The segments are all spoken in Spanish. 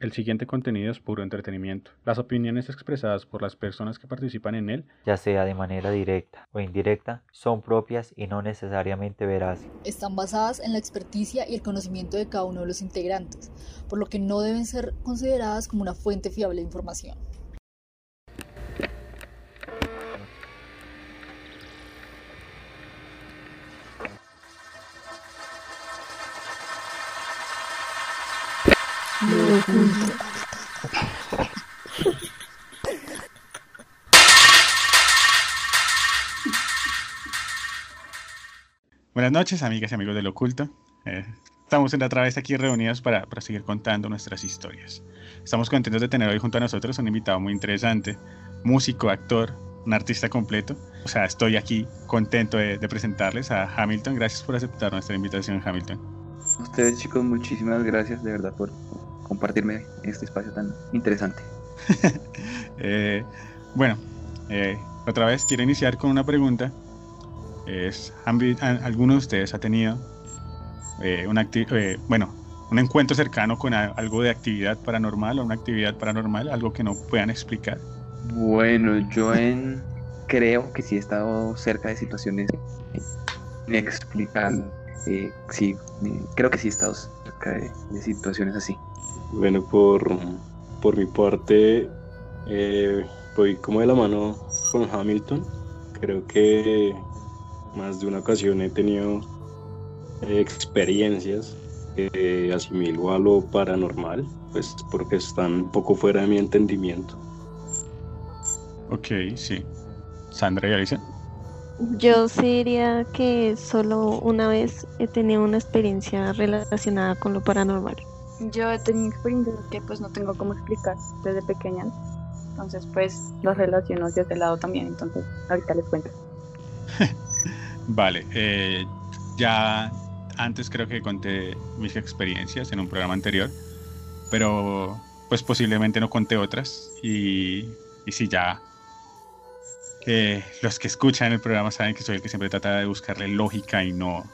El siguiente contenido es puro entretenimiento. Las opiniones expresadas por las personas que participan en él, ya sea de manera directa o indirecta, son propias y no necesariamente veraces. Están basadas en la experticia y el conocimiento de cada uno de los integrantes, por lo que no deben ser consideradas como una fuente fiable de información. Buenas noches, amigas y amigos del oculto. Eh, estamos otra vez aquí reunidos para, para, seguir contando nuestras historias. Estamos contentos de tener hoy junto a nosotros un invitado muy interesante, músico, actor, un artista completo. O sea, estoy aquí contento de, de presentarles a Hamilton. Gracias por aceptar nuestra invitación, Hamilton. Ustedes, chicos, muchísimas gracias de verdad por compartirme este espacio tan interesante. eh, bueno, eh, otra vez quiero iniciar con una pregunta. Es, ¿Alguno de ustedes ha tenido eh, una eh, bueno, un encuentro cercano con algo de actividad paranormal o una actividad paranormal, algo que no puedan explicar? Bueno, yo en, creo que sí he estado cerca de situaciones inexplicables. Eh, sí, creo que sí he estado cerca de situaciones así. Bueno, por, por mi parte, eh, voy como de la mano con Hamilton. Creo que más de una ocasión he tenido eh, experiencias que asimilo a lo paranormal, pues porque están un poco fuera de mi entendimiento. Ok, sí. Sandra y Alicia. Yo sí diría que solo una vez he tenido una experiencia relacionada con lo paranormal. Yo he tenido experiencias que pues no tengo cómo explicar desde pequeña. Entonces pues los relaciono hacia ese lado también. Entonces ahorita les cuento. vale. Eh, ya antes creo que conté mis experiencias en un programa anterior. Pero pues posiblemente no conté otras. Y, y si ya eh, los que escuchan el programa saben que soy el que siempre trata de buscarle lógica y no,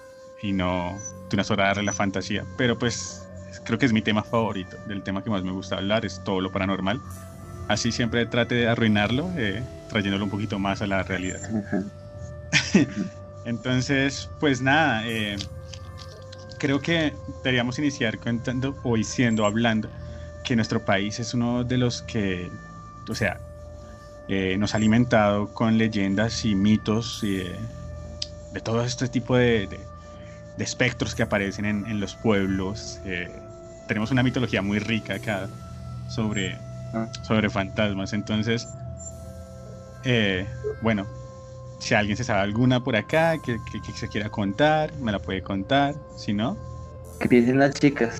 y no de una sola darle la fantasía. Pero pues creo que es mi tema favorito, del tema que más me gusta hablar, es todo lo paranormal. Así siempre trate de arruinarlo, eh, trayéndolo un poquito más a la realidad. Entonces, pues nada, eh, creo que deberíamos iniciar contando o diciendo, hablando, que nuestro país es uno de los que, o sea, eh, nos ha alimentado con leyendas y mitos y, de todo este tipo de, de, espectros que aparecen en, en los pueblos, tenemos una mitología muy rica acá sobre, ah. sobre fantasmas. Entonces, eh, bueno, si alguien se sabe alguna por acá que, se quiera contar, me la puede contar. Si no, que piensen las chicas.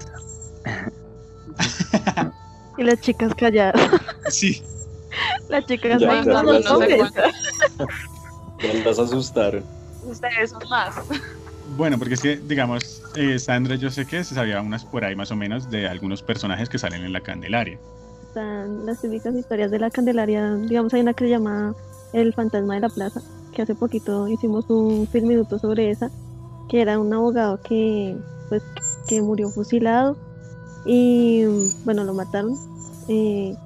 y las chicas calladas. Sí. Las chicas ya, no, no, no, vas a asustar. Ustedes son más. Bueno, porque es que, digamos, eh, Sandra, yo sé que se sabía unas por ahí más o menos de algunos personajes que salen en la Candelaria. Están las típicas historias de la Candelaria. Digamos, hay una que se llama El fantasma de la plaza, que hace poquito hicimos un film minuto sobre esa, que era un abogado que, pues, que murió fusilado y, bueno, lo mataron. Eh,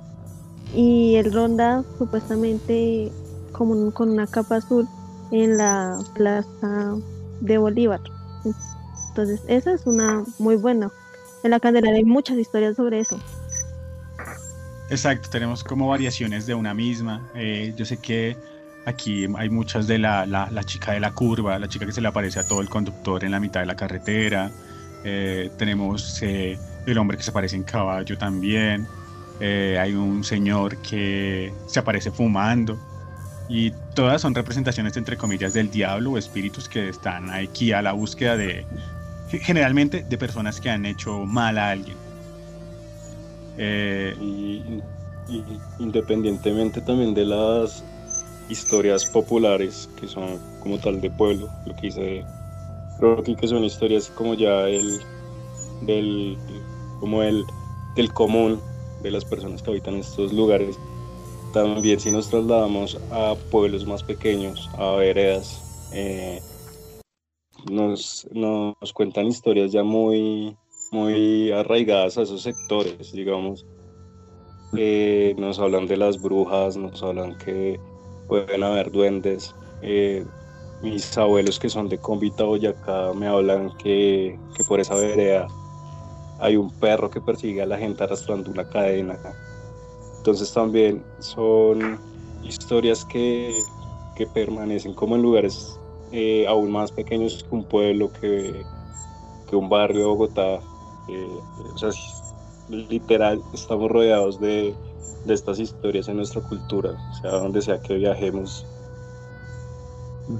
y él ronda supuestamente como con una capa azul en la plaza de Bolívar. Entonces, esa es una muy buena. En la Candelaria hay muchas historias sobre eso. Exacto, tenemos como variaciones de una misma. Eh, yo sé que aquí hay muchas de la, la, chica de la curva, la chica que se le aparece a todo el conductor en la mitad de la carretera. Eh, tenemos eh, el hombre que se aparece en caballo también. hay un señor que se aparece fumando. Y todas son representaciones, entre comillas, del diablo o espíritus que están aquí a la búsqueda de, generalmente, de personas que han hecho mal a alguien. Eh, y, independientemente también de las historias populares, que son como tal de pueblo, lo que dice Rocky, que son historias como ya el, del, como el, del común de las personas que habitan estos lugares también si nos trasladamos a pueblos más pequeños, a veredas, eh, nos, nos, cuentan historias ya muy, muy arraigadas a esos sectores, digamos. Eh, nos hablan de las brujas, nos hablan que pueden haber duendes. Eh, mis abuelos que son de Convita, Boyacá, me hablan que, que, por esa vereda hay un perro que persigue a la gente arrastrando una cadena. Entonces también son historias que, que permanecen como en lugares eh, aún más pequeños que un pueblo, que, que un barrio de Bogotá. o sea, literal, estamos rodeados de, de, estas historias en nuestra cultura, o sea, donde sea que viajemos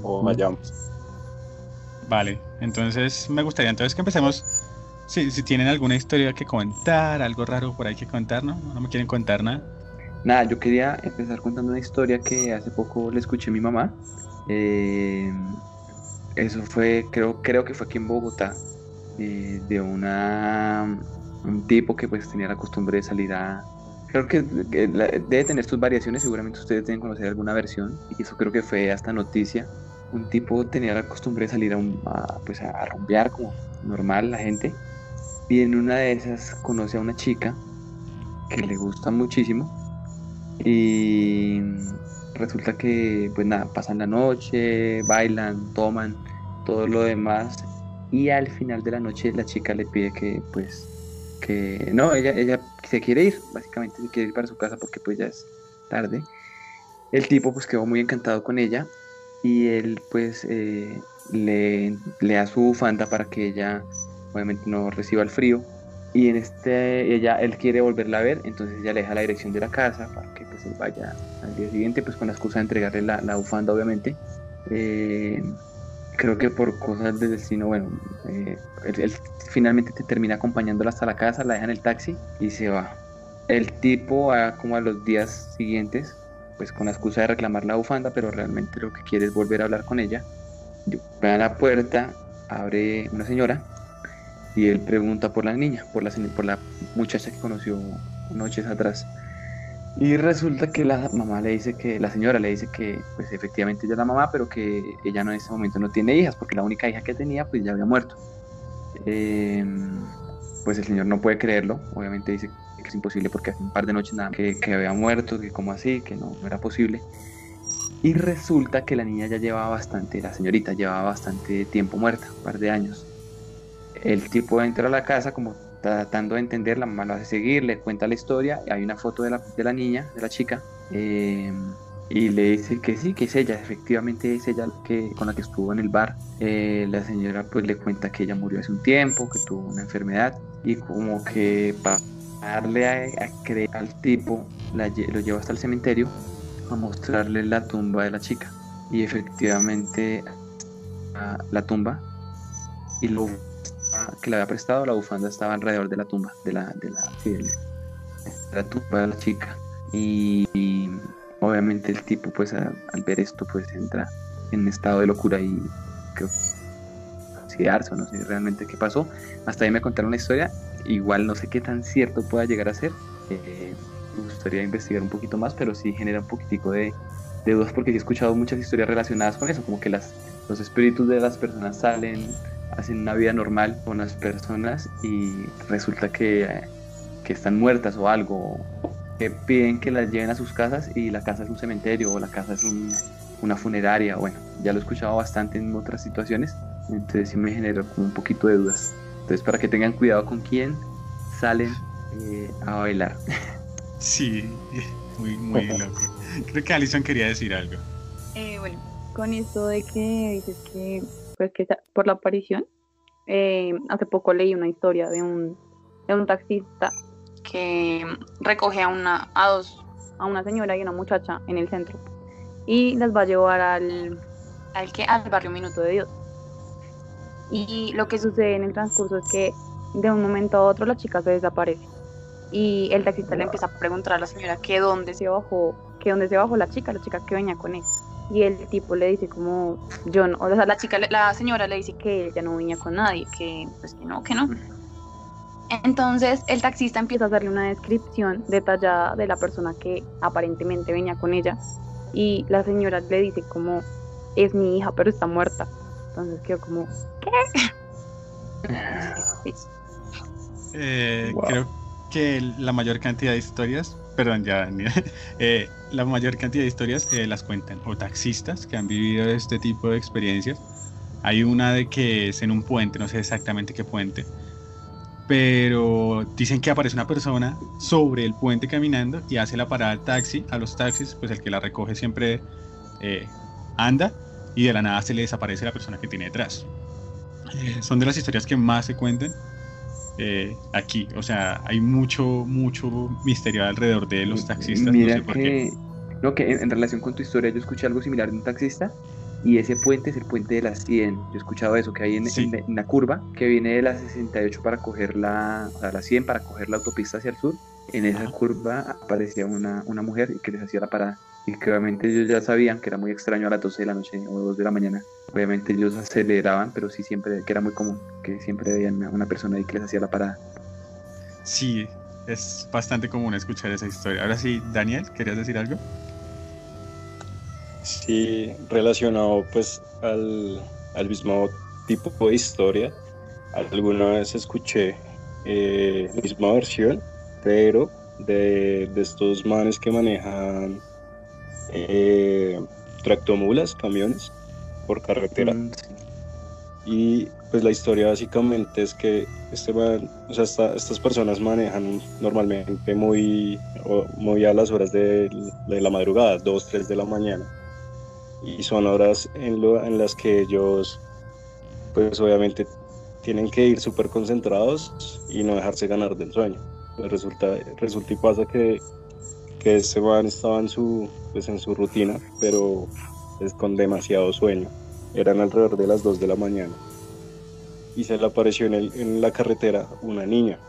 o vayamos. Vale, entonces me gustaría entonces que empecemos. Si, si tienen alguna historia que contar, algo raro por ahí que contar, ¿no? No me quieren contar nada. Nada, yo quería empezar contando una historia que hace poco le escuché a mi mamá. Eh, eso fue, creo, creo que fue aquí en Bogotá, eh, de una un tipo que pues tenía la costumbre de salir a... Creo que, debe tener sus variaciones, seguramente ustedes deben conocer alguna versión, y eso creo que fue hasta noticia. Un tipo tenía la costumbre de salir a, un, pues a rumbear como normal la gente, y en una de esas conoce a una chica que le gusta muchísimo, y resulta que pues nada, pasan la noche, bailan, toman, todo lo demás, y al final de la noche la chica le pide que pues que no, ella, ella se quiere ir, básicamente se quiere ir para su casa porque pues ya es tarde. El tipo pues quedó muy encantado con ella y él pues eh, le, le, da su bufanda para que ella obviamente no reciba el frío y en este ella él quiere volverla a ver entonces ella le deja la dirección de la casa para que pues él vaya al día siguiente pues con la excusa de entregarle la, la bufanda obviamente eh, creo que por cosas de destino, bueno, eh, él, finalmente te termina acompañándola hasta la casa, la deja en el taxi y se va. El tipo, como a los días siguientes, pues con la excusa de reclamar la bufanda, pero realmente lo que quiere es volver a hablar con ella. Va a la puerta, abre una señora y él pregunta por la niña, por la, por la muchacha que conoció noches atrás. Y resulta que la mamá le dice que, la señora le dice que, pues efectivamente ella es la mamá, pero que ella no en ese momento no tiene hijas, porque la única hija que tenía, pues ya había muerto. Em, pues el señor no puede creerlo, obviamente dice que es imposible porque hace un par de noches nada, que, que había muerto, que como así, que no, no era posible. Y resulta que la niña ya llevaba bastante, la señorita llevaba bastante tiempo muerta, un par de años. El tipo entra a la casa como tratando de entender, la mamá lo hace seguir, le cuenta la historia, hay una foto de la, de la niña, de la chica, eh, y le dice que sí, que es ella, efectivamente es ella que, con la que estuvo en el bar. Eh, la señora pues le cuenta que ella murió hace un tiempo, que tuvo una enfermedad, y como que para darle a, creer al tipo, lo lleva hasta el cementerio a mostrarle la tumba de la chica. Y efectivamente la tumba y lo que le había prestado, la bufanda estaba alrededor de la tumba, de la, de la, la tumba de la chica. Y, obviamente el tipo, pues al ver esto, pues entra en estado de locura y creo o no sé realmente qué pasó. Hasta ahí me contaron una historia, igual no sé qué tan cierto pueda llegar a ser. Eh, me gustaría investigar un poquito más, pero sí genera un poquitico de, de dudas porque he escuchado muchas historias relacionadas con eso, como que las, los espíritus de las personas salen hacen una vida normal con las personas y resulta que, que están muertas o algo, que piden que las lleven a sus casas y la casa es un cementerio o la casa es una funeraria, bueno, ya lo he escuchado bastante en otras situaciones, entonces sí me generó como un poquito de dudas. Entonces para que tengan cuidado con quién salen eh, a bailar. Sí, muy, muy loco. Creo que Alison quería decir algo. Eh, bueno, con esto de que dices que pues que por la aparición. Eh, hace poco leí una historia de un, de un taxista que recoge a una, a dos, a una señora y una muchacha en el centro y las va a llevar al, al, que, al barrio Minuto de Dios. Y lo que sucede en el transcurso es que de un momento a otro la chica se desaparece y el taxista le empieza a preguntar a la señora que dónde se bajó, que dónde se bajó la chica, la chica que venía con él y el tipo le dice como yo no, o sea, la chica, la señora le dice que ella no venía con nadie, que pues que no, que no. Entonces el taxista empieza a hacerle una descripción detallada de la persona que aparentemente venía con ella y la señora le dice como es mi hija pero está muerta. Entonces quedó como ¿qué? eh, Wow. creo que la mayor cantidad de historias, perdón, ya, eh, la mayor cantidad de historias eh, las cuentan o taxistas que han vivido este tipo de experiencias. Hay una de que es en un puente, no sé exactamente qué puente, pero dicen que aparece una persona sobre el puente caminando y hace la parada al taxi, a los taxis, pues el que la recoge siempre eh, anda y de la nada se le desaparece la persona que tiene detrás. Son de las historias que más se cuentan eh, aquí. O sea, hay mucho, mucho misterio alrededor de los taxistas. Mira no sé por qué. que, no, que en, en relación con tu historia, yo escuché algo similar de un taxista y ese puente es el puente de las 100. Yo he escuchado eso, que hay en, Sí. en- en la curva que viene de la 68 para coger la, o sea, la 100 para coger la autopista hacia el sur. En esa Ajá. curva aparecía una, una mujer que les hacía la parada. Y que obviamente ellos ya sabían que era muy extraño a las 12 de la noche o 2 de la mañana. Obviamente ellos aceleraban, pero sí siempre, que era muy común, que siempre veían una, una persona ahí que les hacía la parada. Sí, es bastante común escuchar esa historia. Ahora sí, Daniel, ¿querías decir algo? Sí, relacionado pues al, al mismo tipo de historia. Alguna vez escuché eh, la misma versión, pero de, de estos manes que manejan eh, tractomulas, camiones, por carretera. Mm. Y pues la historia básicamente es que este man- o sea, esta- estas personas manejan normalmente muy, muy a las horas de, de la madrugada, 2, 3 de la mañana. Y son horas en, lo- en las que ellos, pues obviamente, tienen que ir súper concentrados y no dejarse ganar del sueño. Pues resulta, resulta y pasa que, que este man estaba en su, pues en su rutina, pero es con demasiado sueño eran alrededor de las 2 de la mañana y se le apareció en, el- en la carretera una niña.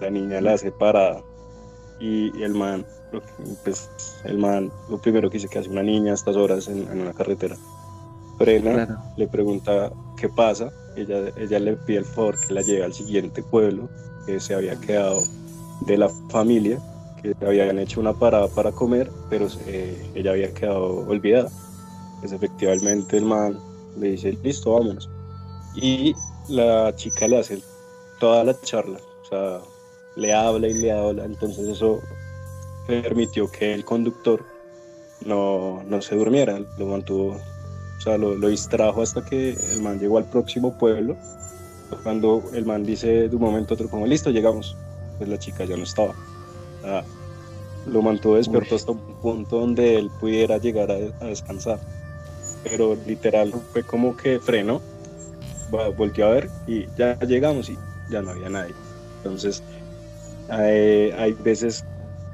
La niña la hace parada y, el man, pues el man, lo primero que dice que hace una niña a estas horas en, en una carretera, frena, Claro. le pregunta qué pasa, ella, ella le pide el favor que la lleve al siguiente pueblo que se había quedado de la familia, que habían hecho una parada para comer, pero eh, ella había quedado olvidada pues efectivamente el man le dice, listo, vámonos. Y la chica le hace toda la charla, o sea, le habla y le habla, entonces eso permitió que el conductor no, no se durmiera, lo mantuvo, o sea, lo, lo distrajo hasta que el man llegó al próximo pueblo. Cuando el man dice de un momento a otro, como listo, llegamos, pues la chica ya no estaba. Lo mantuvo despierto Uy. hasta un punto donde él pudiera llegar a, a descansar. Pero literal fue como que frenó, volteó a ver y ya llegamos y ya no había nadie. Entonces, hay, hay veces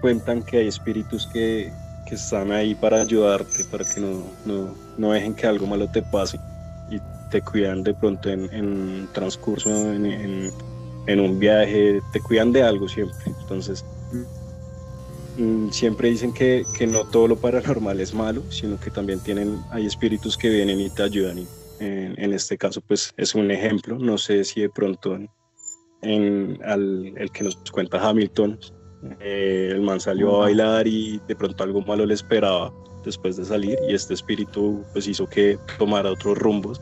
cuentan que hay espíritus que, que están ahí para ayudarte, para que no, no, no dejen que algo malo te pase y te cuidan de pronto en, en transcurso, en, en, en un viaje, te cuidan de algo siempre. Entonces, siempre dicen que, que no todo lo paranormal es malo, sino que también tienen, hay espíritus que vienen y te ayudan. Y en, en este caso, pues es un ejemplo. No sé si de pronto en, el que nos cuenta Hamilton, eh, el man salió a bailar y de pronto algo malo le esperaba después de salir y este espíritu pues hizo que tomara otros rumbos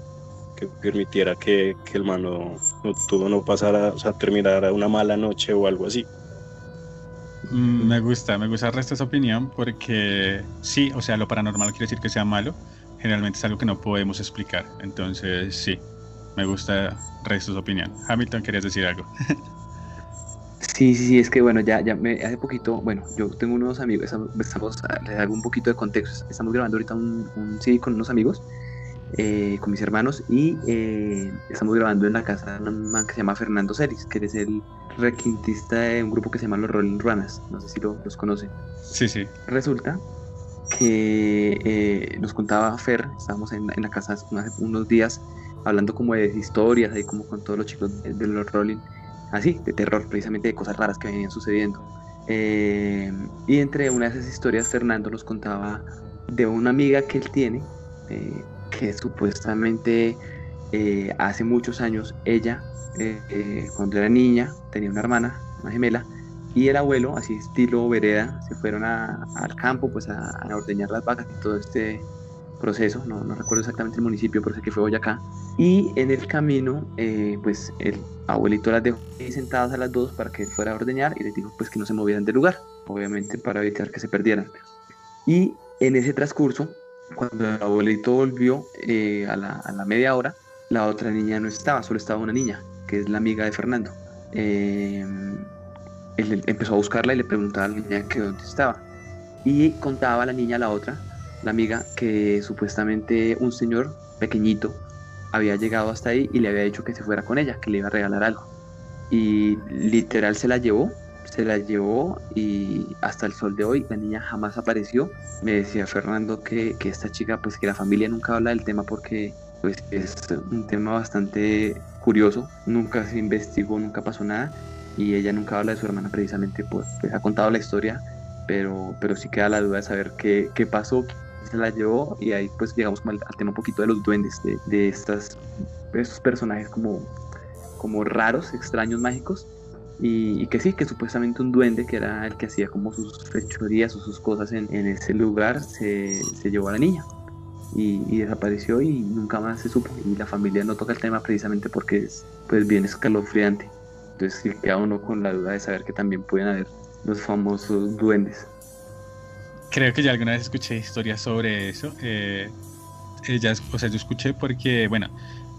que permitiera que, que el man no, no, no pasara, o sea, terminara una mala noche o algo así. Mm, Me gusta, me gusta el opinión porque sí, o sea, lo paranormal quiere decir que sea malo, generalmente es algo que no podemos explicar, entonces sí, me gusta resto opinión. Hamilton, ¿querías decir algo? Sí, sí, sí, es que bueno, ya, ya me, hace poquito, bueno, yo tengo unos amigos, estamos les hago un poquito de contexto, estamos grabando ahorita un, un CD con unos amigos, eh, con mis hermanos, y eh, estamos grabando en la casa de un man que se llama Fernando Celis, que es el requintista de un grupo que se llama Los Rolling Ruanas, no sé si lo- los conocen. Sí, sí. Resulta que eh, nos contaba Fer, estábamos en, en la casa hace unos días hablando como de historias, ahí como con todos los chicos de, de los Rolling, así, de terror, precisamente de cosas raras que venían sucediendo. Eh, y entre una de esas historias Fernando nos contaba de una amiga que él tiene, eh, que supuestamente eh, hace muchos años ella, eh, eh, cuando era niña, tenía una hermana, una gemela, y el abuelo, así estilo vereda, se fueron al campo pues a, a ordeñar las vacas y todo este proceso, no, recuerdo exactamente el municipio, pero sé que fue Boyacá. Y en el camino, pues el abuelito las dejó ahí sentadas a las dos para que fuera a ordeñar y les dijo pues que no se movieran del lugar, obviamente para evitar que se perdieran. Y en ese transcurso, cuando el abuelito volvió a la media hora, la otra niña no estaba, solo estaba una niña, que es la amiga de Fernando. Eh, él empezó a buscarla y le preguntaba a la niña que dónde estaba. Y contaba la niña, a la otra, la amiga, que supuestamente un señor pequeñito había llegado hasta ahí y le había dicho que se fuera con ella, que le iba a regalar algo. Y literal se la llevó, se la llevó y hasta el sol de hoy la niña jamás apareció. Me decía Fernando que, que esta chica, pues que la familia nunca habla del tema porque pues es un tema bastante curioso, nunca se investigó, nunca pasó nada y ella nunca habla de su hermana precisamente, pues, pues ha contado la historia, pero, pero sí queda la duda de saber qué, qué pasó, quién se la llevó y ahí pues llegamos al, al tema un poquito de los duendes, de, de estas, estos personajes como, como raros, extraños, mágicos. Y, y que sí, que supuestamente un duende que era el que hacía como sus fechorías o sus cosas en, en ese lugar se, se llevó a la niña y, y desapareció y nunca más se supo. Y la familia no toca el tema precisamente porque es pues bien escalofriante. Entonces sí queda uno con la duda de saber que también pueden haber los famosos duendes. Creo que ya alguna vez escuché historias sobre eso. Eh, ella, o sea, yo escuché porque, bueno,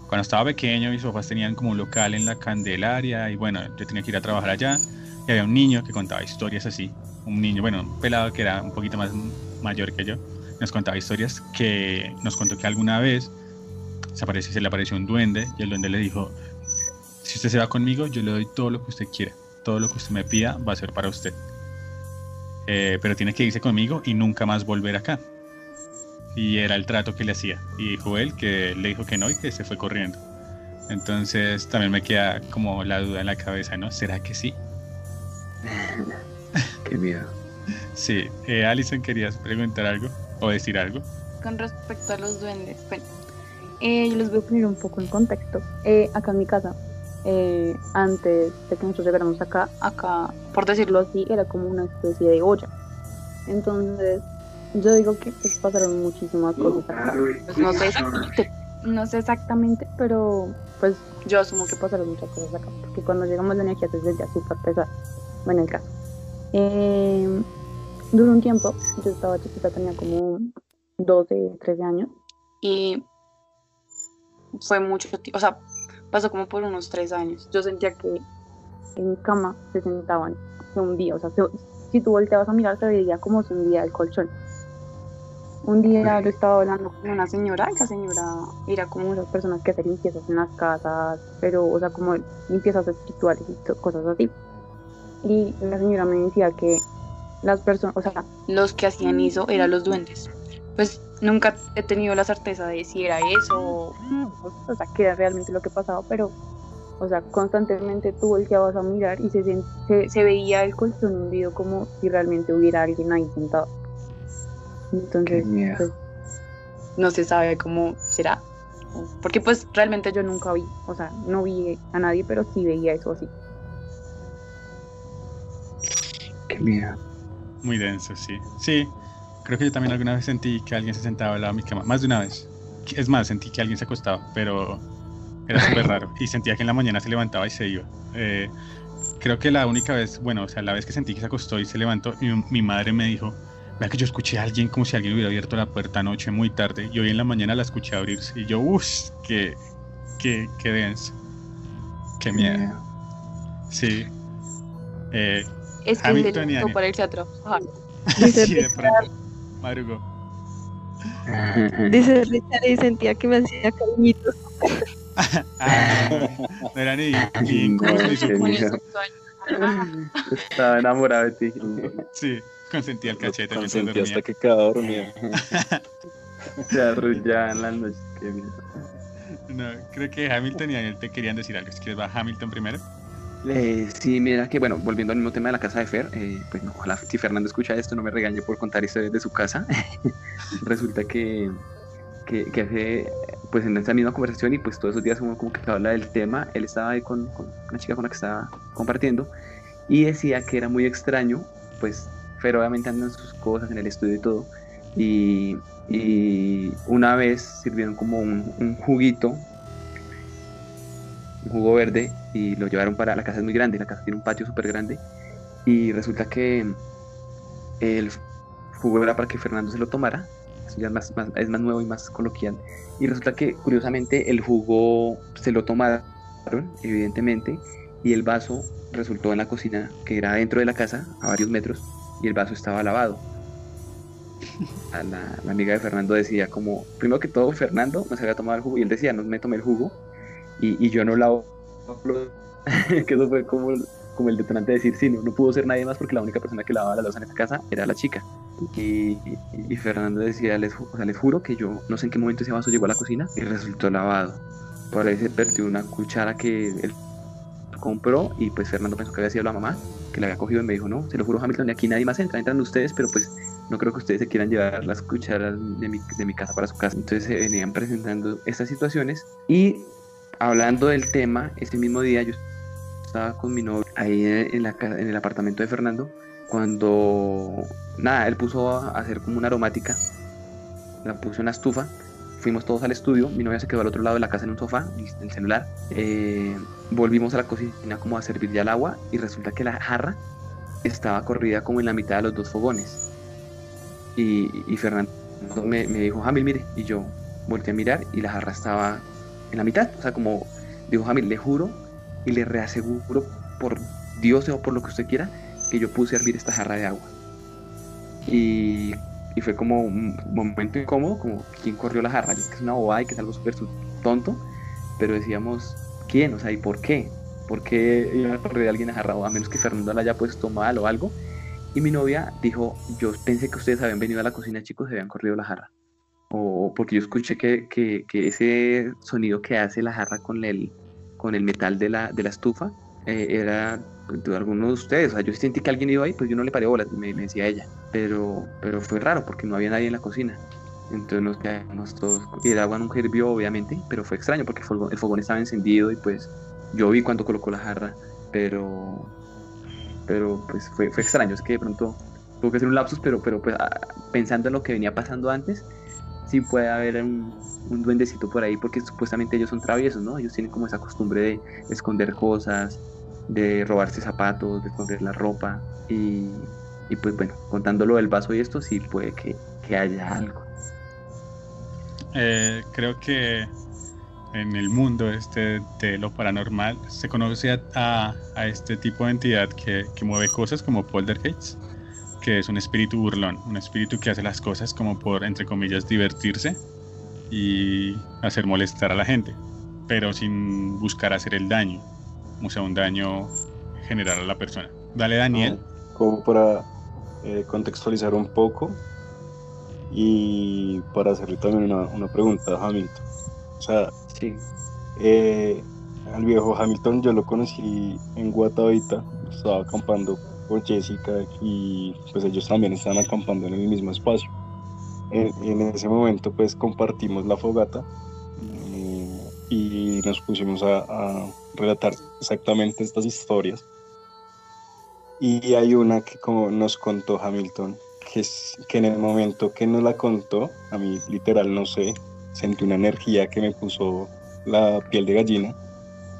cuando estaba pequeño mis papás tenían como un local en la Candelaria y bueno, yo tenía que ir a trabajar allá y había un niño que contaba historias así. Un niño, bueno, un pelado que era un poquito más mayor que yo, nos contaba historias que nos contó que alguna vez se, apareció, se le apareció un duende y el duende le dijo, si usted se va conmigo, yo le doy todo lo que usted quiera, todo lo que usted me pida va a ser para usted. Eh, pero tiene que irse conmigo y nunca más volver acá. Y era el trato que le hacía. Y dijo él que le dijo que no y que se fue corriendo. Entonces también me queda como la duda en la cabeza, ¿no? ¿Será que sí? Qué miedo. Sí. Eh, Alison, ¿querías preguntar algo o decir algo? Con respecto a los duendes, bueno, eh, yo les voy a poner un poco en contexto. Eh, acá en mi casa, eh, antes de que nosotros llegáramos acá, acá, por decirlo así, era como una especie de olla. Entonces, yo digo que pues, pasaron muchísimas cosas acá. Pues, no, sé exactamente, no sé exactamente, pero pues yo asumo que pasaron muchas cosas acá. Porque cuando llegamos la energía se sentía súper pesada. Bueno, el caso. Eh, duró un tiempo, yo estaba chiquita, tenía como 12, 13 años. Y fue mucho tiempo, o sea, pasó como por unos 3 años. Yo sentía que en mi cama se sentaban, se hundía, o sea, se- si tú volteabas a mirar se veía como se hundía el colchón. Un día yo estaba hablando con una señora y la señora era como esas personas que hacen limpiezas en las casas, pero, o sea, como limpiezas espirituales y cosas así. Y la señora me decía que las personas, o sea, los que hacían eso eran los duendes. Pues nunca he tenido la certeza de si era eso o, o sea, que era realmente lo que pasaba, pero, o sea, constantemente tú volteabas a mirar y se, se, se veía el colchón hundido como si realmente hubiera alguien ahí sentado. Entonces, Qué miedo. pues, no se sabe cómo será. Porque pues realmente yo nunca vi, o sea, no vi a nadie, pero sí veía eso así. Qué miedo. Muy denso, sí. Sí, creo que yo también alguna vez sentí que alguien se sentaba al lado de mi cama. Más de una vez. Es más, sentí que alguien se acostaba, pero era súper raro. Y sentía que en la mañana se levantaba y se iba. Eh, creo que la única vez, bueno, o sea, la vez que sentí que se acostó y se levantó, mi, mi madre me dijo, vea que yo escuché a alguien como si alguien hubiera abierto la puerta anoche muy tarde y hoy en la mañana la escuché abrirse. Y yo, uff, qué, qué, qué denso. Qué miedo. Sí. Eh, Es que Hamilton y le Daniel. para irse a trabajar. Dice, sí, de pronto. Madrugó. dice Richard y sentía que me hacía cariñitos. Ah, no era ni, ni incómodo ni. Estaba enamorado de ti. Sí, consentía el cachete Consentí dormía. hasta que quedaba dormido. Se arrullaba en la noche. Qué miedo. No, creo que Hamilton y Daniel te querían decir algo. Si quieres, va Hamilton primero. Eh, sí, mira que, bueno, volviendo al mismo tema de la casa de Fer, eh, pues no, ojalá si Fernando escucha esto no me regañe por contar historias de su casa. Resulta que, que, hace, pues en esa misma conversación y pues todos esos días uno como que habla del tema, él estaba ahí con, una chica con la que estaba compartiendo y decía que era muy extraño, pues Fer obviamente anda sus cosas, en el estudio y todo, y, una vez sirvieron como un juguito, un jugo verde, y lo llevaron para la casa es muy grande, la casa tiene un patio súper grande, y resulta que el jugo era para que Fernando se lo tomara, eso ya es más, más- es más nuevo y más coloquial, y resulta que curiosamente el jugo se lo tomaron, evidentemente, y el vaso resultó en la cocina, que era dentro de la casa, a varios metros, y el vaso estaba lavado. A la, la amiga de Fernando decía como, primero que todo, Fernando no se había tomado el jugo, y él decía, no me tomé el jugo, y, y yo no lavo, que eso fue como, como el detonante de decir, sí, no, no pudo ser nadie más porque la única persona que lavaba la loza en esta casa era la chica. Y, y- y Fernando decía, les, o sea, les juro que yo no sé en qué momento ese vaso llegó a la cocina y resultó lavado. Por ahí se perdió una cuchara que él compró y pues Fernando pensó que había sido la mamá que la había cogido y me dijo, no, se lo juro Hamilton, de aquí nadie más entra, entran ustedes, pero pues no creo que ustedes se quieran llevar las cucharas de mi, de mi casa para su casa. Entonces se venían presentando estas situaciones y hablando del tema, ese mismo día yo estaba con mi novio ahí en, la, en el apartamento de Fernando cuando, nada, él puso a hacer como una aromática, la puso en la estufa, fuimos todos al estudio, mi novia se quedó al otro lado de la casa en un sofá, el celular, eh, volvimos a la cocina como a servir ya el agua y resulta que la jarra estaba corrida como en la mitad de los dos fogones. Y, Fernando me, me dijo, Jamil, mire, y yo volteé a mirar y la jarra estaba en la mitad, o sea, como dijo Jamil, le juro y le reaseguro por Dios o por lo que usted quiera que yo puse a hervir esta jarra de agua. Y, y fue como un momento incómodo, como quién corrió la jarra, Yo sé que es una bobada y que es algo súper tonto, pero decíamos, ¿quién? O sea, ¿y por qué? ¿Por qué iba a correr alguien la jarra? O a menos que Fernando la haya puesto mal o algo. Y mi novia dijo, yo pensé que ustedes habían venido a la cocina, chicos, y habían corrido la jarra. O porque yo escuché que, que, que ese sonido que hace la jarra con el, con el metal de la, de la estufa eh, era de alguno de ustedes. O sea, yo sentí que alguien iba ahí, pues yo no le paré bolas, me, me decía ella. Pero, pero fue raro porque no había nadie en la cocina. Entonces nos quedamos todos. Y el agua nunca hirvió, obviamente, pero fue extraño porque el fogón, el fogón estaba encendido y pues yo vi cuando colocó la jarra, pero, pero pues fue, fue extraño. Es que de pronto tuvo que ser un lapsus, pero, pero pues, ah, pensando en lo que venía pasando antes, sí puede haber un, un duendecito por ahí porque supuestamente ellos son traviesos, ¿no? Ellos tienen como esa costumbre de esconder cosas, de robarse zapatos, de esconder la ropa y, y pues bueno, contándolo del vaso y esto sí puede que, que haya algo. Eh, creo que en el mundo este de lo paranormal se conoce a, a- este tipo de entidad que, que mueve cosas como poltergeist, que es un espíritu burlón, un espíritu que hace las cosas como por, entre comillas, divertirse y hacer molestar a la gente, pero sin buscar hacer el daño, o sea, un daño general a la persona. Dale, Daniel. Como para eh, contextualizar un poco y para hacerle también una, una pregunta a Hamilton. O sea, Sí, eh, al viejo Hamilton yo lo conocí en Guatavita, estaba acampando con Jessica y pues ellos también estaban acampando en el mismo espacio. En, en ese momento pues compartimos la fogata eh, y nos pusimos a, a relatar exactamente estas historias. Y hay una que como nos contó Hamilton, que, es, que en el momento que nos la contó, a mí literal no sé, sentí una energía que me puso la piel de gallina,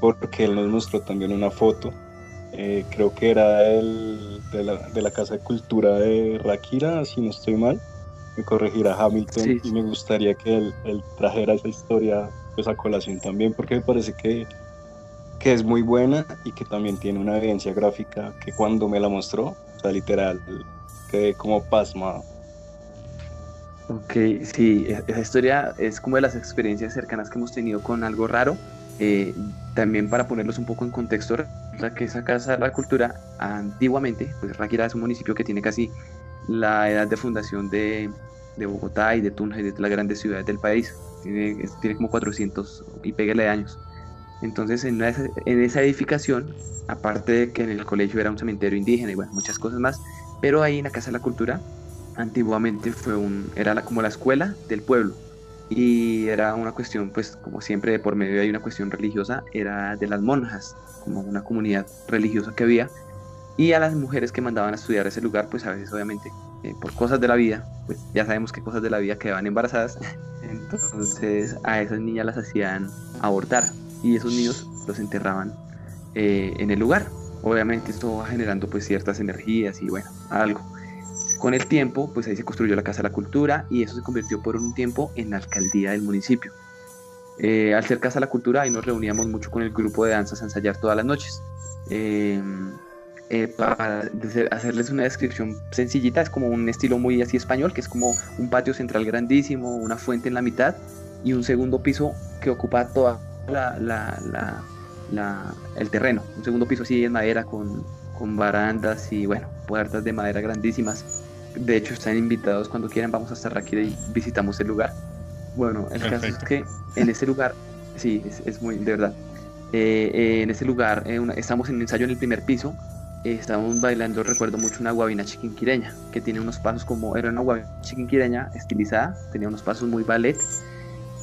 porque él nos mostró también una foto, eh, creo que era el, de, la, de la Casa de Cultura de Rakira, si no estoy mal, me corregirá Hamilton Sí. y me gustaría que él, él trajera esa historia pues, a colación también, porque me parece que, que es muy buena y que también tiene una evidencia gráfica que cuando me la mostró, o sea, literal, quedé como pasmado. Ok, sí, e- esa historia es como de las experiencias cercanas que hemos tenido con algo raro. Eh, también para ponerlos un poco en contexto, que esa Casa de la Cultura antiguamente, pues Ráquira es un municipio que tiene casi la edad de fundación de, de Bogotá y de Tunja y de las grandes ciudades del país. Tiene, tiene como 400 y pégale de años. Entonces, en esa, en esa edificación, aparte de que en el colegio era un cementerio indígena y bueno, muchas cosas más, pero ahí en la Casa de la Cultura antiguamente fue un, era la- como la escuela del pueblo y era una cuestión, pues como siempre de por medio hay una cuestión religiosa, era de las monjas, como una comunidad religiosa que había y a las mujeres que mandaban a estudiar ese lugar, pues a veces obviamente eh, por cosas de la vida, pues ya sabemos que cosas de la vida quedaban embarazadas, entonces a esas niñas las hacían abortar y esos niños los enterraban eh, en el lugar. Obviamente esto va generando pues ciertas energías y bueno, algo. Con el tiempo, pues ahí se construyó la Casa de la Cultura y eso se convirtió por un tiempo en la alcaldía del municipio. Eh, al ser Casa de la Cultura, ahí nos reuníamos mucho con el grupo de danzas a ensayar todas las noches. Eh, eh, para hacerles una descripción sencillita, es como un estilo muy así español, que es como un patio central grandísimo, una fuente en la mitad y un segundo piso que ocupa toda la, el terreno. Un segundo piso así en madera con, con barandas y bueno, puertas de madera grandísimas de hecho, están invitados cuando quieran. Vamos a estar aquí y visitamos el lugar. Bueno, el caso es que en ese lugar, sí, es, muy, de verdad. Eh, eh, en ese lugar, eh, estamos en ensayo en el primer piso. estábamos bailando, recuerdo mucho, una guabina chiquinquireña, que tiene unos pasos como. Era una guabina chiquinquireña estilizada, tenía unos pasos muy ballet.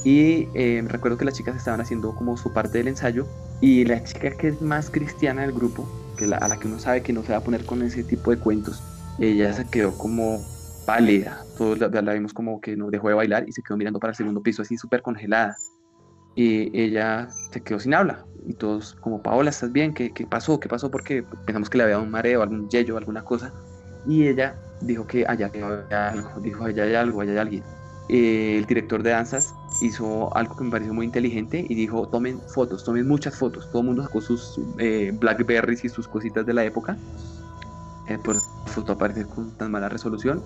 Y recuerdo que las chicas estaban haciendo como su parte del ensayo. Y la chica que es más cristiana del grupo, que a la que uno sabe que no se va a poner con ese tipo de cuentos, ella se quedó como pálida, todos la, vimos como que no dejó de bailar y se quedó mirando para el segundo piso así súper congelada. Y ella se quedó sin habla y todos como, Paola, ¿estás bien? ¿Qué, qué pasó? ¿Qué pasó? Porque pensamos que le había dado un mareo, algún yello, alguna cosa. Y ella dijo que allá había algo, dijo allá hay algo, allá hay alguien. el director de danzas hizo algo que me pareció muy inteligente y dijo, tomen fotos, tomen muchas fotos. Todo el mundo sacó sus eh, Blackberries y sus cositas de la época eh, por foto aparece con tan mala resolución.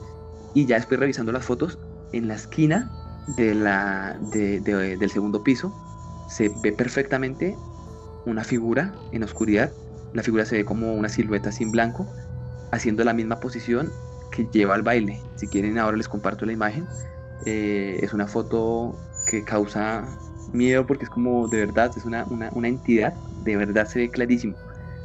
Y ya después revisando las fotos, en la esquina de la, del segundo piso se ve perfectamente una figura en oscuridad. La figura se ve como una silueta sin blanco, haciendo la misma posición que lleva al baile. Si quieren, ahora les comparto la imagen. Eh, es una foto que causa miedo porque es como de verdad, es una, una, una entidad, de verdad se ve clarísimo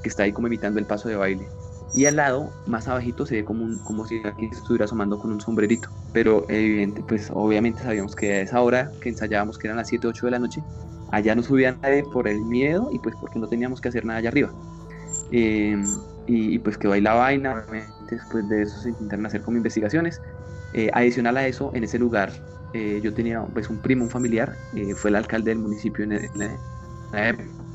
que está ahí como imitando el paso de baile y al lado, más abajito, se ve como, un, como si aquí estuviera asomando con un sombrerito. Pero evidente, pues obviamente sabíamos que a esa hora que ensayábamos, que eran las 7, 8 de la noche, allá no subía nadie por el miedo y pues porque no teníamos que hacer nada allá arriba. Em, y, pues que baila vaina, después de eso se intentaron hacer como investigaciones. Eh, adicional a eso, en ese lugar eh, yo tenía pues un primo, un familiar, eh, fue el alcalde del municipio en, en la época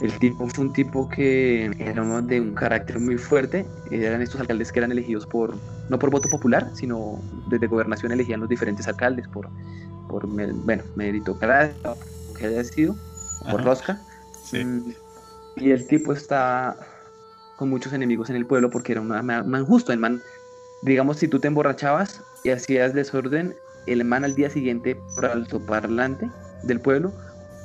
el tipo fue un tipo que era de un carácter muy fuerte. Eran estos alcaldes que eran elegidos por, no por voto popular, sino desde gobernación elegían los diferentes alcaldes por, por bueno, meritocracia, que haya sido, por rosca. Mm, y el tipo está con muchos enemigos en el pueblo porque era un man, justo. El man, digamos, si tú te emborrachabas y hacías desorden, el man al día siguiente, por altoparlante del pueblo,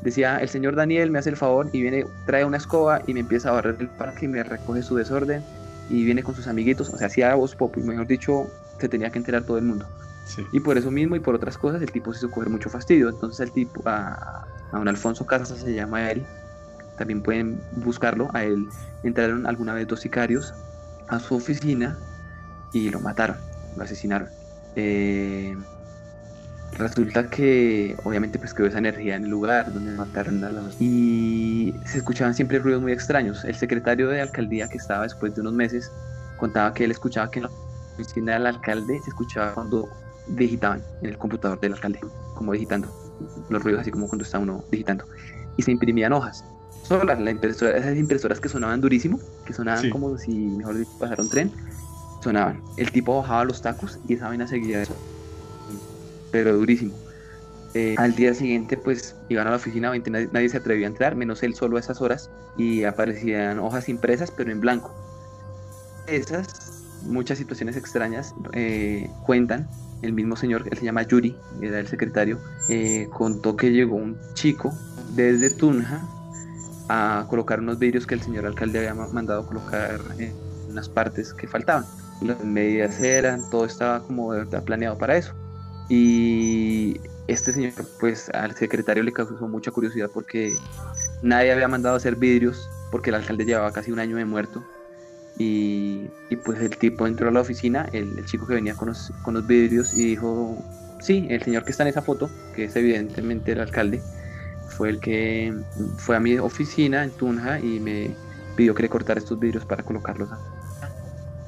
decía, el señor Daniel me hace el favor y viene, trae una escoba y me empieza a barrer el parque y me recoge su desorden y viene con sus amiguitos, o sea, hacía voz pop y mejor dicho, se tenía que enterar todo el mundo. Y por eso mismo y por otras cosas el tipo se hizo coger mucho fastidio. Entonces el tipo, a, a un Alfonso Casas se llama él, también pueden buscarlo, a él entraron alguna vez dos sicarios a su oficina y lo mataron, lo asesinaron. Eh, Resulta que obviamente pues quedó esa energía en el lugar donde mataron a los... Y se escuchaban siempre ruidos muy extraños. El secretario de alcaldía que estaba después de unos meses contaba que él escuchaba que en la oficina del alcalde se escuchaba cuando digitaban en el computador del alcalde, como digitando. Los ruidos así como cuando está uno digitando. Y se imprimían hojas. Solo la impresora, esas impresoras que sonaban durísimo, que sonaban como si, mejor dicho, pasara un tren, sonaban. El tipo bajaba los tacos y esa vaina seguía eso pero durísimo. Eh, al día siguiente, pues iban a la oficina, nadie, se atrevía a entrar, menos él solo a esas horas, y aparecían hojas impresas, pero en blanco. Esas, muchas situaciones extrañas eh, cuentan. El mismo señor, él se llama Yuri, era el secretario, eh, contó que llegó un chico desde Tunja a colocar unos vidrios que el señor alcalde había mandado colocar en unas partes que faltaban. Las medidas eran, todo estaba como de verdad planeado para eso. Y este señor, pues al secretario le causó mucha curiosidad porque nadie había mandado a hacer vidrios porque el alcalde llevaba casi un año de muerto. Y, pues el tipo entró a la oficina, el, chico que venía con los, con los vidrios, y dijo, sí, el señor que está en esa foto, que es evidentemente el alcalde, fue el que fue a mi oficina en Tunja y me, pidió que le cortara estos vidrios para colocarlos.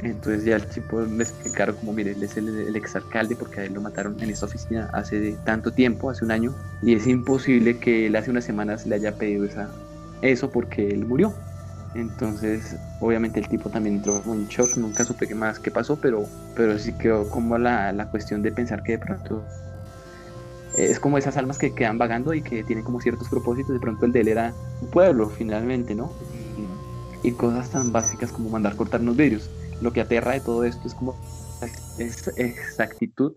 Entonces ya el tipo le explicaron como, mire, él es el, el exalcalde porque a él lo mataron en esta oficina hace tanto tiempo, hace un año, y es imposible que él hace unas semanas le haya pedido esa, eso porque él murió. Entonces, obviamente el tipo también entró en shock, nunca supe qué más qué pasó, pero, pero sí quedó como la, la cuestión de pensar que de pronto es como esas almas que quedan vagando y que tienen como ciertos propósitos, de pronto el de él era un pueblo finalmente, ¿no? Y, cosas tan básicas como mandar cortarnos vidrios. Lo que aterra de todo esto es como esa exactitud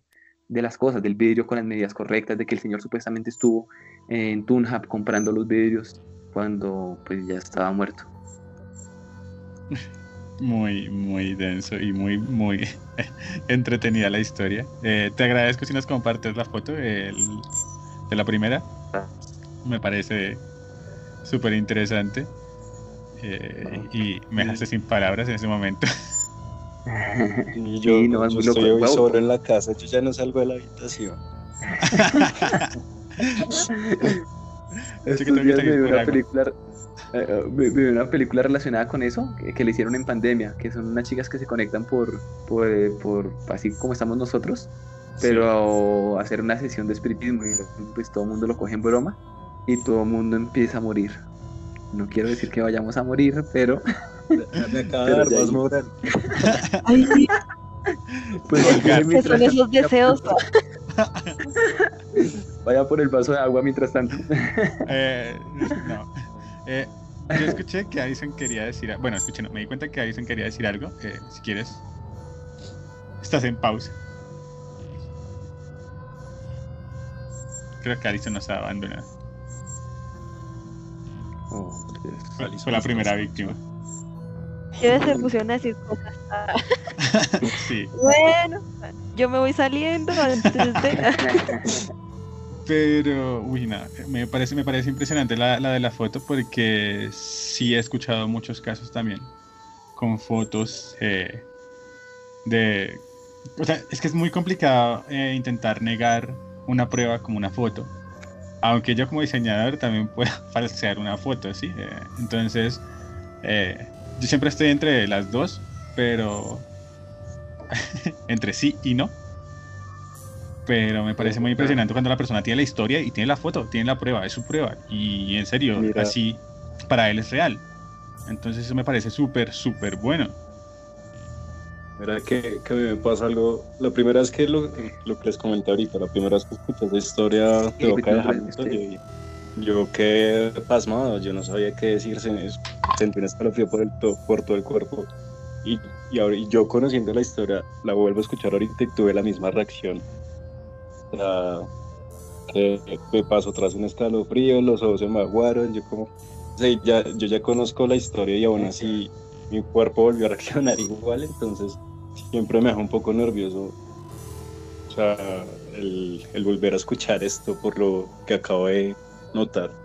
de las cosas, del vidrio con las medidas correctas, de que el señor supuestamente estuvo en Tunhab comprando los vidrios cuando pues ya estaba muerto. Muy, muy denso y muy, muy entretenida la historia. Eh, te agradezco si nos compartes la foto el- de la primera. Me parece súper interesante. Eh, y me dejaste sin palabras en ese momento. Y yo, Sí, no, yo estoy hoy Wow. solo en la casa, yo ya no salgo de la habitación. Estos días salir me vi una película, eh, eh, me- me vi una película relacionada con eso, que, que le hicieron en pandemia, que son unas chicas que se conectan por, por, eh, por así como estamos nosotros, pero hacer una sesión de espiritismo y pues todo el mundo lo coge en broma y todo el mundo empieza a morir. No quiero decir que vayamos a morir, pero Me acaba de dar más moral. Ay, sí, pues mientras son esos deseos. Vaya por el vaso de agua mientras tanto. Eh, no. Eh, yo escuché que Addison quería decir. Bueno, escuché, no. Me di cuenta que Addison quería decir algo. eh, si quieres, estás en pausa. Creo que Addison nos ha abandonado. Oh. Fue, la primera víctima. Que se pusieron a decir cosas. Ah, Sí. Bueno, yo me voy saliendo antes de... Pero, uy, nada, me parece, me parece impresionante la, la de la foto porque sí he escuchado muchos casos también con fotos eh, de... O sea, es que es muy complicado eh, intentar negar una prueba como una foto, aunque yo como diseñador también puedo falsear una foto, ¿sí? Eh, entonces, eh, yo siempre estoy entre las dos, pero entre sí y no. Pero me parece muy impresionante cuando la persona tiene la historia y tiene la foto, tiene la prueba, es su prueba. Y en serio, Mira. así para él es real. Entonces eso me parece súper, súper bueno. Mira que, que a mí me pasa algo. La primera vez que lo, lo que les comenté ahorita, la primera vez que escuché esa historia de Boca de Hamilton, yo, yo quedé pasmado, yo no sabía qué decirse en eso. Sentí un escalofrío por, el to- por todo el cuerpo. Y, y, ahora, y yo conociendo la historia, la vuelvo a escuchar ahorita y tuve la misma reacción. O sea, me pasó tras un escalofrío, los ojos se me aguaron, yo como... ya, yo ya conozco la historia y aún así mi cuerpo volvió a reaccionar igual, entonces siempre me deja un poco nervioso. O sea, el volver a escuchar esto por lo que acabo de notar.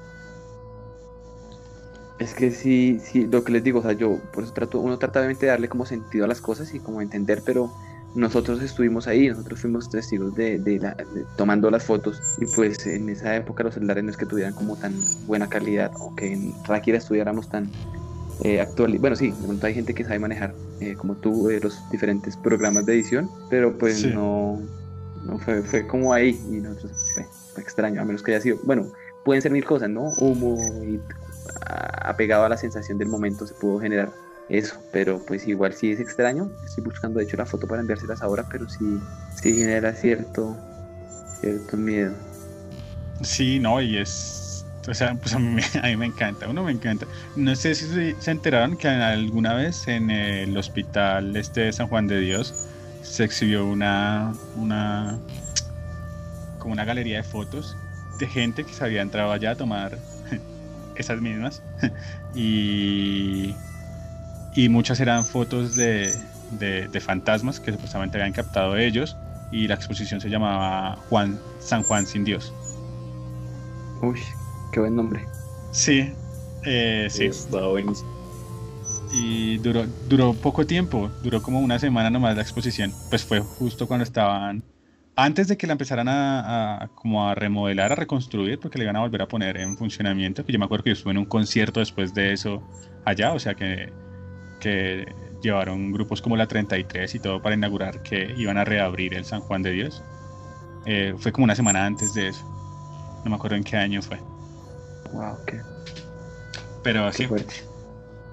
Es que sí, sí, lo que les digo, o sea, yo por eso trato, uno trata obviamente de darle como sentido a las cosas y como entender, pero nosotros estuvimos ahí, nosotros fuimos testigos de, de la- de- tomando las fotos y pues en esa época los celulares no es que tuvieran como tan buena calidad o que en Rakira estuviéramos tan eh, actual. Bueno, sí, de pronto hay gente que sabe manejar, eh, como tú, eh, los diferentes programas de edición, pero pues Sí. no, no fue, fue como ahí y nosotros fue, fue extraño, a menos que haya sido, bueno, pueden ser mil cosas, ¿no? Humo y apegado a la sensación del momento se pudo generar eso, pero pues igual sí es extraño. Estoy buscando de hecho la foto para enviárselas ahora, pero sí, sí genera cierto, cierto miedo. Sí, no, y es. O sea, pues a mí, me- a me encanta, uno me encanta. No sé si se enteraron que alguna vez en el hospital este de San Juan de Dios se exhibió una. una como una galería de fotos de gente que se había entrado allá a tomar esas mismas. y. Y muchas eran fotos de, de, de fantasmas que supuestamente habían captado ellos. Y la exposición se llamaba Juan, San Juan sin Dios. Uy, qué buen nombre. Sí, eh, sí. Está buenísimo. Y duró, duró poco tiempo, duró como una semana nomás la exposición. Pues fue justo cuando estaban antes de que la empezaran a, a- como a remodelar, a reconstruir, porque le iban a volver a poner en funcionamiento, que yo me acuerdo que yo estuve en un concierto después de eso allá, o sea que, que llevaron grupos como la 33 y todo para inaugurar que iban a reabrir el San Juan de Dios. Eh, fue como una semana antes de eso. No me acuerdo en qué año fue. Wow, qué, Pero qué sí, fuerte.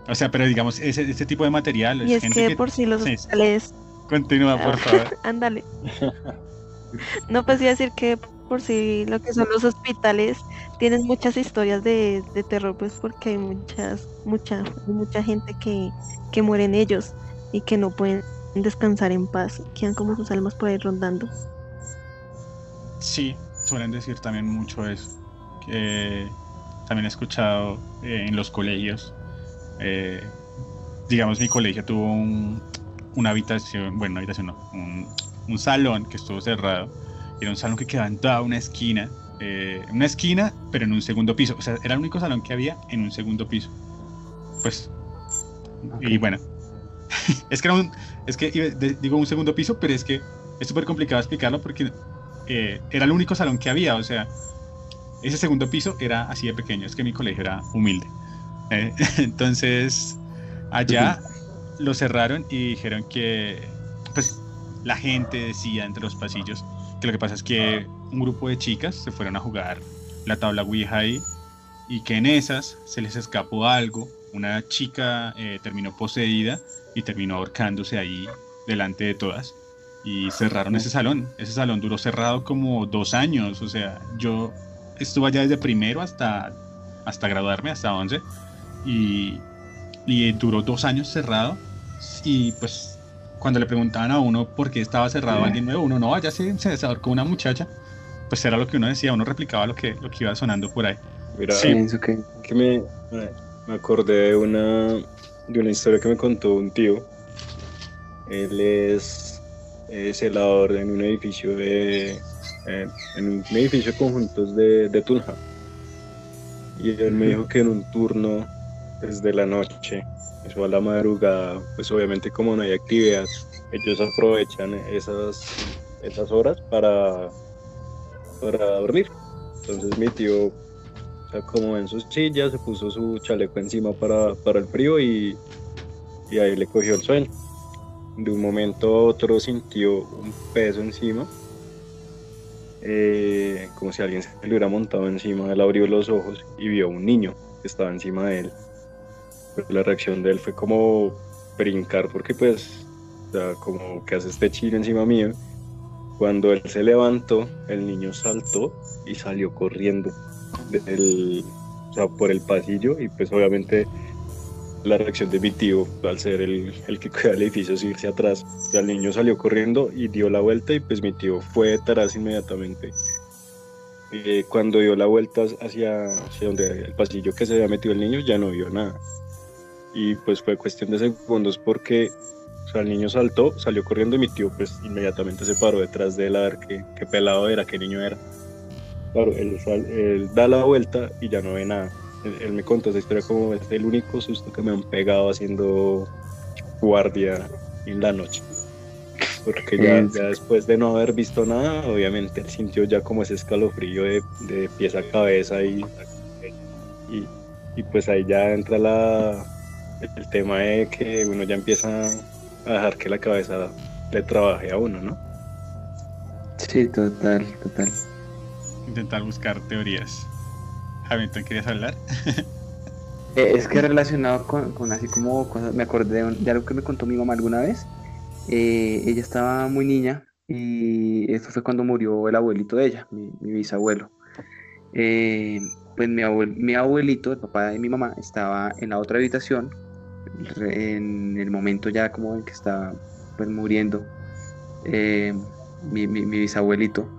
o sea, pero digamos, ese, ese tipo de material. Y es gente que por sí los sí, sí. hospitales Continúa, por favor. Ándale. No, pues iba a decir que por si lo que son los hospitales tienen muchas historias de, de terror, pues porque hay muchas, mucha, mucha gente que, que muere en ellos y que no pueden descansar en paz, quedan como sus almas por ahí rondando. Sí, suelen decir también mucho eso. También he escuchado eh, en los colegios. eh, digamos, mi colegio tuvo un- una habitación, bueno, una habitación no, un, un salón que estuvo cerrado. Era un salón que quedaba en toda una esquina. eh, una esquina, pero en un segundo piso. O sea, era el único salón que había en un segundo piso. Pues, y bueno, es que era un, es que digo un segundo piso, pero es que es súper complicado explicarlo porque eh, era el único salón que había, o sea, ese segundo piso era así de pequeño, es que mi colegio era humilde. Eh, entonces, allá lo cerraron y dijeron que, pues, la gente decía entre los pasillos que lo que pasa es que un grupo de chicas se fueron a jugar la tabla Ouija ahí y que en esas se les escapó algo, una chica eh, terminó poseída y terminó ahorcándose ahí delante de todas y cerraron ese salón. Ese salón duró cerrado como dos años, o sea, yo estuve allá desde primero hasta, hasta graduarme, hasta 11, y, y duró dos años cerrado. Y pues cuando le preguntaban a uno por qué estaba cerrado alguien nuevo, uno no, allá se, se desahorcó una muchacha. Pues era lo que uno decía, uno replicaba lo que, lo que iba sonando por ahí. Mira, Sí. Pienso que que me, acordé de una, de una historia que me contó un tío. Él es, es celador en un edificio de eh, en un edificio de conjuntos de, de Tunja. Y él me dijo que en un turno desde la noche, eso a la madrugada, pues obviamente como no hay actividad, ellos aprovechan esas, esas horas para, para dormir. Entonces mi tío o sea, como en sus sillas, se puso su chaleco encima para, para el frío y, y ahí le cogió el sueño. De un momento a otro sintió un peso encima, eh, como si alguien se le hubiera montado encima. Él abrió los ojos y vio a un niño que estaba encima de él. La reacción de él fue como brincar, porque pues, o sea, como que hace este chile encima mío. Cuando él se levantó, el niño saltó y salió corriendo del, o sea, por el pasillo y pues obviamente la reacción de mi tío al ser el, el que cuida el edificio es irse atrás. O sea, el niño salió corriendo y dio la vuelta y pues mi tío fue detrás inmediatamente. Eh, cuando dio la vuelta hacia, hacia donde el pasillo que se había metido el niño ya no vio nada. Y pues fue cuestión de segundos porque o sea, el niño saltó, salió corriendo y mi tío pues inmediatamente se paró detrás de él a ver qué, qué pelado era, qué niño era. Claro, él, sal- él da la vuelta y ya no ve nada. Él, él me contó esa historia como es el único susto que me han pegado haciendo guardia en la noche. Porque ya, Es- ya después de no haber visto nada, obviamente él sintió ya como ese escalofrío de, de pies a cabeza y, y, y pues ahí ya entra la, el tema de que uno ya empieza a dejar que la cabeza le trabaje a uno, ¿no? sí, total, total. Intentar buscar teorías. Hamilton, ¿querías hablar? Eh, es que relacionado con, con así como cosas, me acordé de, un- de algo que me contó mi mamá alguna vez. Eh, ella estaba muy niña y eso fue cuando murió el abuelito de ella, mi, mi bisabuelo. Eh, pues mi, abuel- mi abuelito, el papá de mi mamá, estaba en la otra habitación en el momento ya como en que estaba pues muriendo eh, mi, mi- bisabuelito.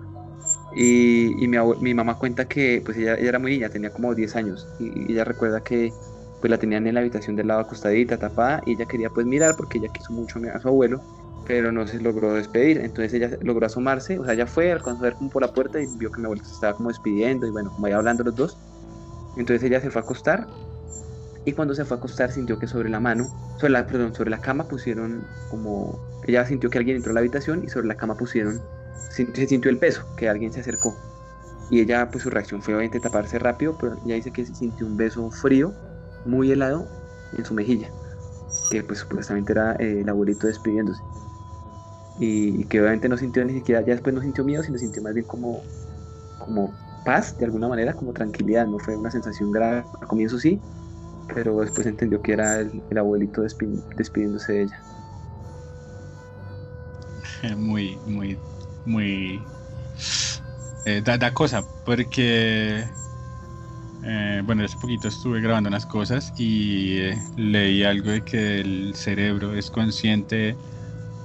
Y, y mi, mi mamá cuenta que pues ella, ella era muy niña, tenía como 10 años y, y ella recuerda que pues la tenían en la habitación del lado acostadita, tapada y ella quería pues mirar porque ella quiso mucho a su abuelo pero no se logró despedir, entonces ella logró asomarse, o sea, ella fue, alcanzó a por la puerta y vio que mi abuelo se estaba como despidiendo y bueno, como ahí hablando los dos, entonces ella se fue a acostar y cuando se fue a acostar sintió que sobre la mano, sobre la, perdón, sobre la cama pusieron como, ella sintió que alguien entró a la habitación y sobre la cama pusieron se sintió el peso, que alguien se acercó. Y ella, pues su reacción fue obviamente taparse rápido, pero ella dice que sintió un beso frío, muy helado, en su mejilla, que pues supuestamente era eh, el abuelito despidiéndose. Y, y que obviamente no sintió ni siquiera, ya después no sintió miedo, sino sintió más bien como, como paz, de alguna manera, como tranquilidad, no fue una sensación grave, al comienzo sí, pero después entendió que era el, el abuelito despi- despidiéndose de ella. muy, muy, muy. eh, da, da cosa, porque. eh, bueno, hace poquito estuve grabando unas cosas y eh, leí algo de que el cerebro es consciente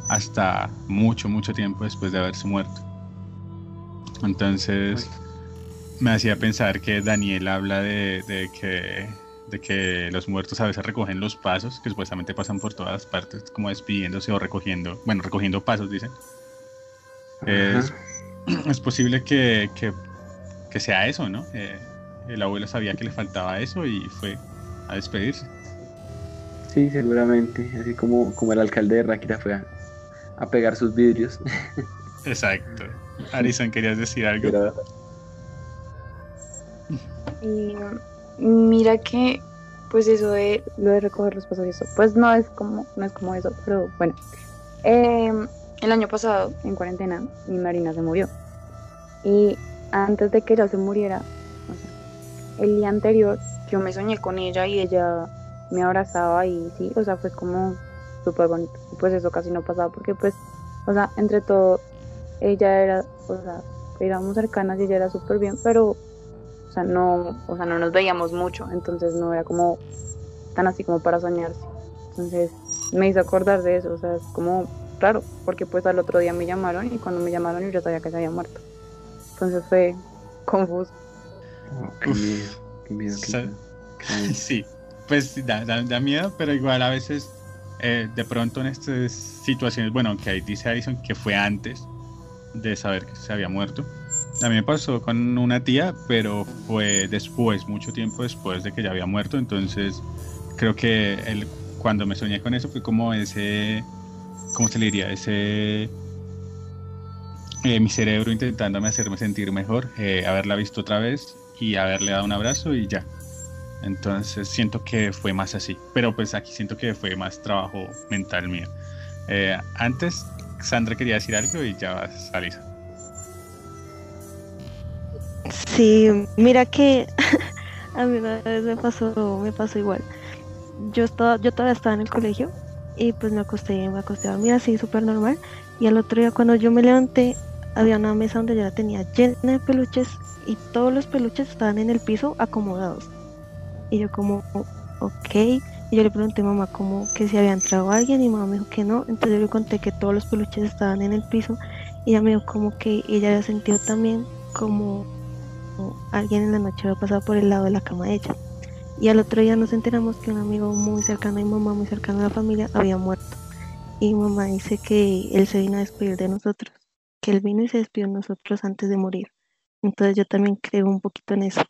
hasta mucho, mucho tiempo después de haberse muerto. Entonces, me hacía pensar que Daniel habla de, de que, de que los muertos a veces recogen los pasos, que supuestamente pasan por todas partes, como despidiéndose o recogiendo, bueno, recogiendo pasos, dicen. Es, es posible que, que- que sea eso, ¿no? Eh, el abuelo sabía que le faltaba eso y fue a despedirse. Sí, seguramente, así como, como el alcalde de Ráquira fue a, a pegar sus vidrios. Exacto. Arison, ¿querías decir algo? Y mira que, pues eso de lo de recoger los pasos y eso, pues no es como, no es como eso, pero bueno. Em, el año pasado, en cuarentena, mi marina se murió. Y antes de que ella se muriera, o sea, el día anterior, yo me soñé con ella y ella me abrazaba y sí, o sea, fue como súper bonito. Y pues eso casi no pasaba porque pues, o sea, entre todo, ella era, o sea, éramos cercanas y ella era súper bien, pero sea, no, o sea, no nos veíamos mucho, entonces no era como tan así como para soñarse. Entonces me hizo acordar de eso, o sea, es como raro, porque pues al otro día me llamaron y cuando me llamaron yo ya sabía que se había muerto. Entonces fue confuso. Oh, qué miedo, qué miedo, qué Sa- miedo. Qué Sí, pues da, da- da miedo, pero igual a veces, eh, de pronto en estas situaciones, bueno, aunque ahí dice Alison que fue antes de saber que se había muerto. A mí me pasó con una tía, pero fue después, mucho tiempo después de que ya había muerto, entonces creo que el, cuando me soñé con eso fue como ese, ¿cómo se le diría? Ese... eh, mi cerebro intentándome hacerme sentir mejor, eh, haberla visto otra vez y haberle dado un abrazo y ya. Entonces siento que fue más así. Pero pues aquí siento que fue más trabajo mental mío. Eh, antes, Sandra quería decir algo y ya vas, Alisa. Sí, mira que a mí una vez me pasó, me pasó igual. Yo estaba, yo todavía estaba en el colegio y pues me acosté, me acosté a dormir así súper normal. Y al otro día cuando yo me levanté, había una mesa donde yo la tenía llena de peluches y todos los peluches estaban en el piso acomodados. Y yo como, ok. Y yo le pregunté a mamá como que si había entrado alguien y mamá me dijo que no. Entonces yo le conté que todos los peluches estaban en el piso y ella me dijo como que ella había sentido también como alguien en la noche había pasado por el lado de la cama de ella. Y al otro día nos enteramos que un amigo muy cercano a mi mamá, muy cercano a la familia, había muerto. Y mamá dice que él se vino a despedir de nosotros, que él vino y se despidió de nosotros antes de morir. Entonces yo también creo un poquito en eso.